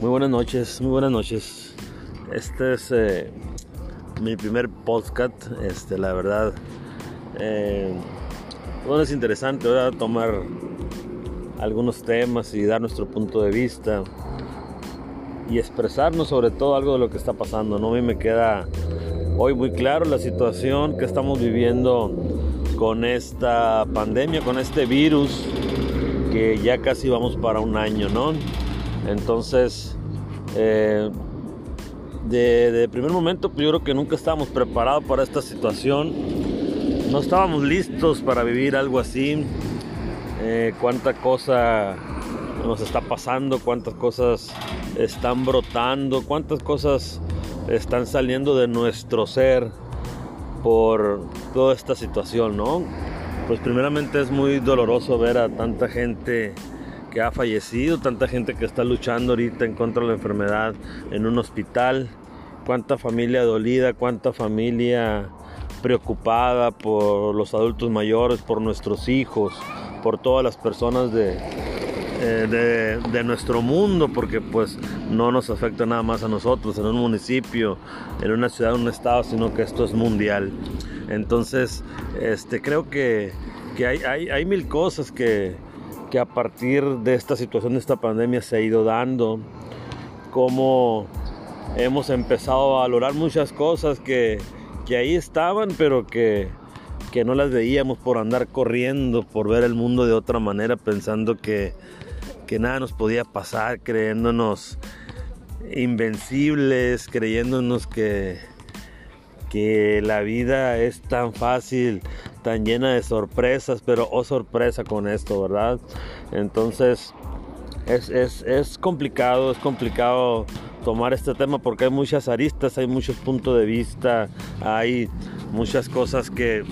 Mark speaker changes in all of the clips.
Speaker 1: Muy buenas noches, muy buenas noches. Este es eh, mi primer podcast, este, la verdad. Eh, bueno, es interesante ¿verdad? tomar algunos temas y dar nuestro punto de vista y expresarnos sobre todo algo de lo que está pasando. ¿no? A mí me queda hoy muy claro la situación que estamos viviendo con esta pandemia, con este virus que ya casi vamos para un año, ¿no? Entonces, eh, de, primer momento, pues yo creo que nunca estábamos preparados para esta situación. No estábamos listos para vivir algo así. Eh, cuánta cosa nos está pasando, cuántas cosas están brotando, cuántas cosas están saliendo de nuestro ser por toda esta situación, ¿no? Pues primeramente es muy doloroso ver a tanta gente que ha fallecido, tanta gente que está luchando ahorita en contra de la enfermedad en un hospital, cuánta familia dolida, cuánta familia preocupada por los adultos mayores, por nuestros hijos, por todas las personas de, eh, de, nuestro mundo, porque pues no nos afecta nada más a nosotros, en un municipio, en una ciudad, en un estado, sino que esto es mundial. Entonces, este, creo que, que hay, hay, hay mil cosas que, que a partir de esta situación, de esta pandemia, se ha ido dando, cómo hemos empezado a valorar muchas cosas que, que ahí estaban, pero que, que no las veíamos por andar corriendo, por ver el mundo de otra manera, pensando que, que nada nos podía pasar, creyéndonos invencibles, creyéndonos que, que la vida es tan fácil, tan llena de sorpresas, pero oh sorpresa con esto, ¿verdad? Entonces es, complicado, es complicado tomar este tema porque hay muchas aristas, hay muchos puntos de vista, hay muchas cosas que,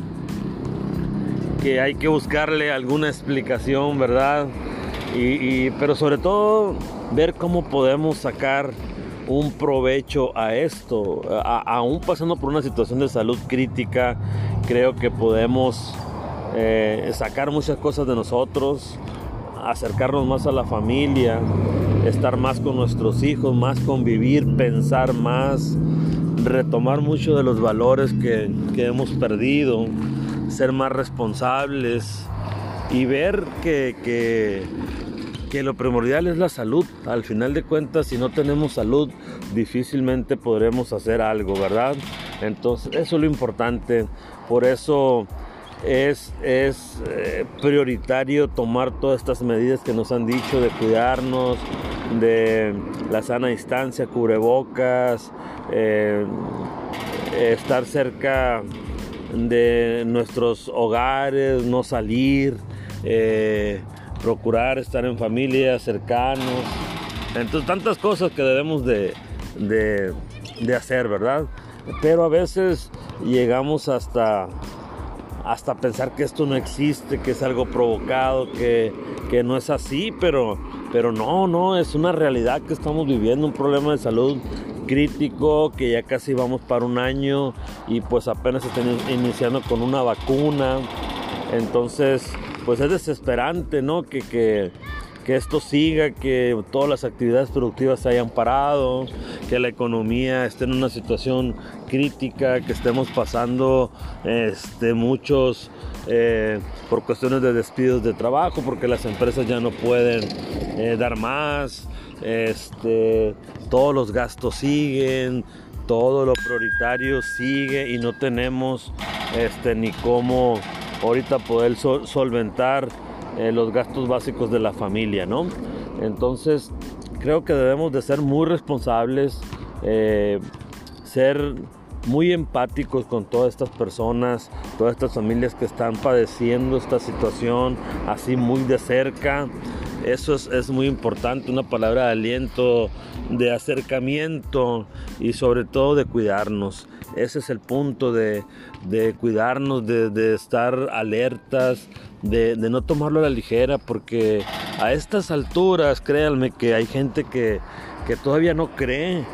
Speaker 1: que hay que buscarle alguna explicación, ¿verdad? Y, pero sobre todo ver cómo podemos sacar un provecho a esto. aún pasando por una situación de salud crítica, creo que podemos eh, sacar muchas cosas de nosotros, acercarnos más a la familia, estar más con nuestros hijos, más convivir, pensar más, retomar mucho de los valores que, hemos perdido, ser más responsables y ver que que lo primordial es la salud. Al final de cuentas, si no tenemos salud, difícilmente podremos hacer algo, ¿verdad? Entonces, eso es lo importante. Por eso es, es eh, prioritario tomar todas estas medidas que nos han dicho de cuidarnos, de la sana distancia, cubrebocas, eh, estar cerca de nuestros hogares, no salir. Eh, procurar estar en familia, cercanos, entonces tantas cosas que debemos de, de, hacer, ¿verdad? Pero a veces llegamos hasta, hasta pensar que esto no existe, que es algo provocado, que, que no es así, pero, pero no, no, es una realidad que estamos viviendo, un problema de salud crítico, que ya casi vamos para un año y pues apenas están iniciando con una vacuna. Entonces, pues es desesperante, ¿no? Que, que, esto siga, que todas las actividades productivas se hayan parado, que la economía esté en una situación crítica, que estemos pasando este, muchos eh, por cuestiones de despidos de trabajo, porque las empresas ya no pueden eh, dar más, este, todos los gastos siguen, todo lo prioritario sigue y no tenemos este, ni cómo ahorita poder solventar eh, los gastos básicos de la familia, ¿no? Entonces, creo que debemos de ser muy responsables, eh, ser muy empáticos con todas estas personas, todas estas familias que están padeciendo esta situación así muy de cerca. Eso es, muy importante, una palabra de aliento, de acercamiento y sobre todo de cuidarnos. Ese es el punto de, cuidarnos, de, estar alertas, de, no tomarlo a la ligera, porque a estas alturas, créanme que hay gente que, que todavía no cree,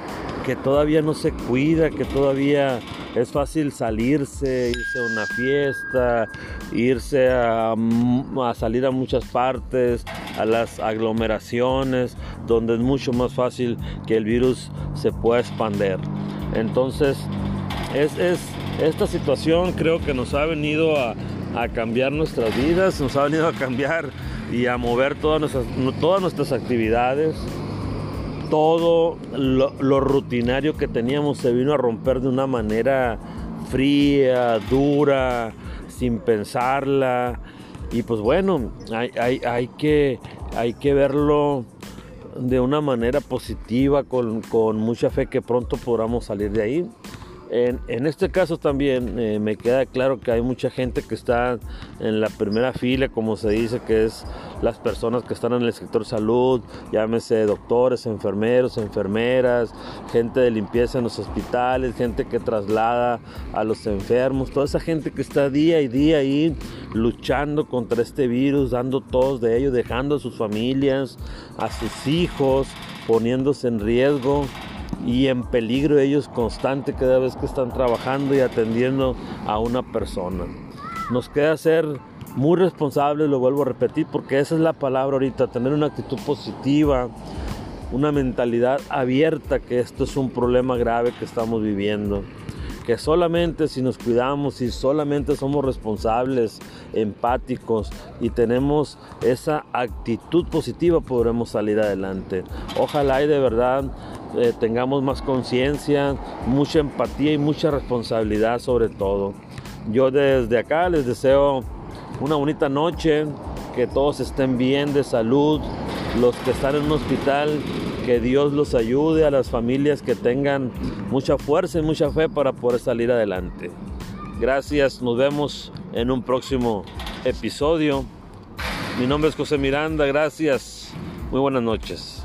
Speaker 1: que todavía no se cuida, que todavía es fácil salirse, irse a una fiesta, irse a, a, salir a muchas partes, a las aglomeraciones, donde es mucho más fácil que el virus se pueda expander. Entonces, es, es esta situación creo que nos ha venido a, a, cambiar nuestras vidas, nos ha venido a cambiar y a mover todas nuestras, todas nuestras actividades. Todo lo, rutinario que teníamos se vino a romper de una manera fría, dura, sin pensarla. Y pues bueno, hay, hay, hay, que, hay que verlo de una manera positiva, con, con mucha fe que pronto podamos salir de ahí. En, este caso también eh, me queda claro que hay mucha gente que está en la primera fila, como se dice, que es las personas que están en el sector salud, llámese doctores, enfermeros, enfermeras, gente de limpieza en los hospitales, gente que traslada a los enfermos, toda esa gente que está día y día ahí luchando contra este virus, dando todos de ellos, dejando a sus familias, a sus hijos, poniéndose en riesgo y en peligro ellos constante cada vez que están trabajando y atendiendo a una persona. Nos queda ser muy responsables, lo vuelvo a repetir, porque esa es la palabra ahorita, tener una actitud positiva, una mentalidad abierta, que esto es un problema grave que estamos viviendo que solamente si nos cuidamos, si solamente somos responsables, empáticos y tenemos esa actitud positiva, podremos salir adelante. Ojalá y de verdad eh, tengamos más conciencia, mucha empatía y mucha responsabilidad sobre todo. Yo desde acá les deseo una bonita noche, que todos estén bien de salud, los que están en un hospital, que Dios los ayude a las familias que tengan mucha fuerza y mucha fe para poder salir adelante. Gracias, nos vemos en un próximo episodio. Mi nombre es José Miranda, gracias, muy buenas noches.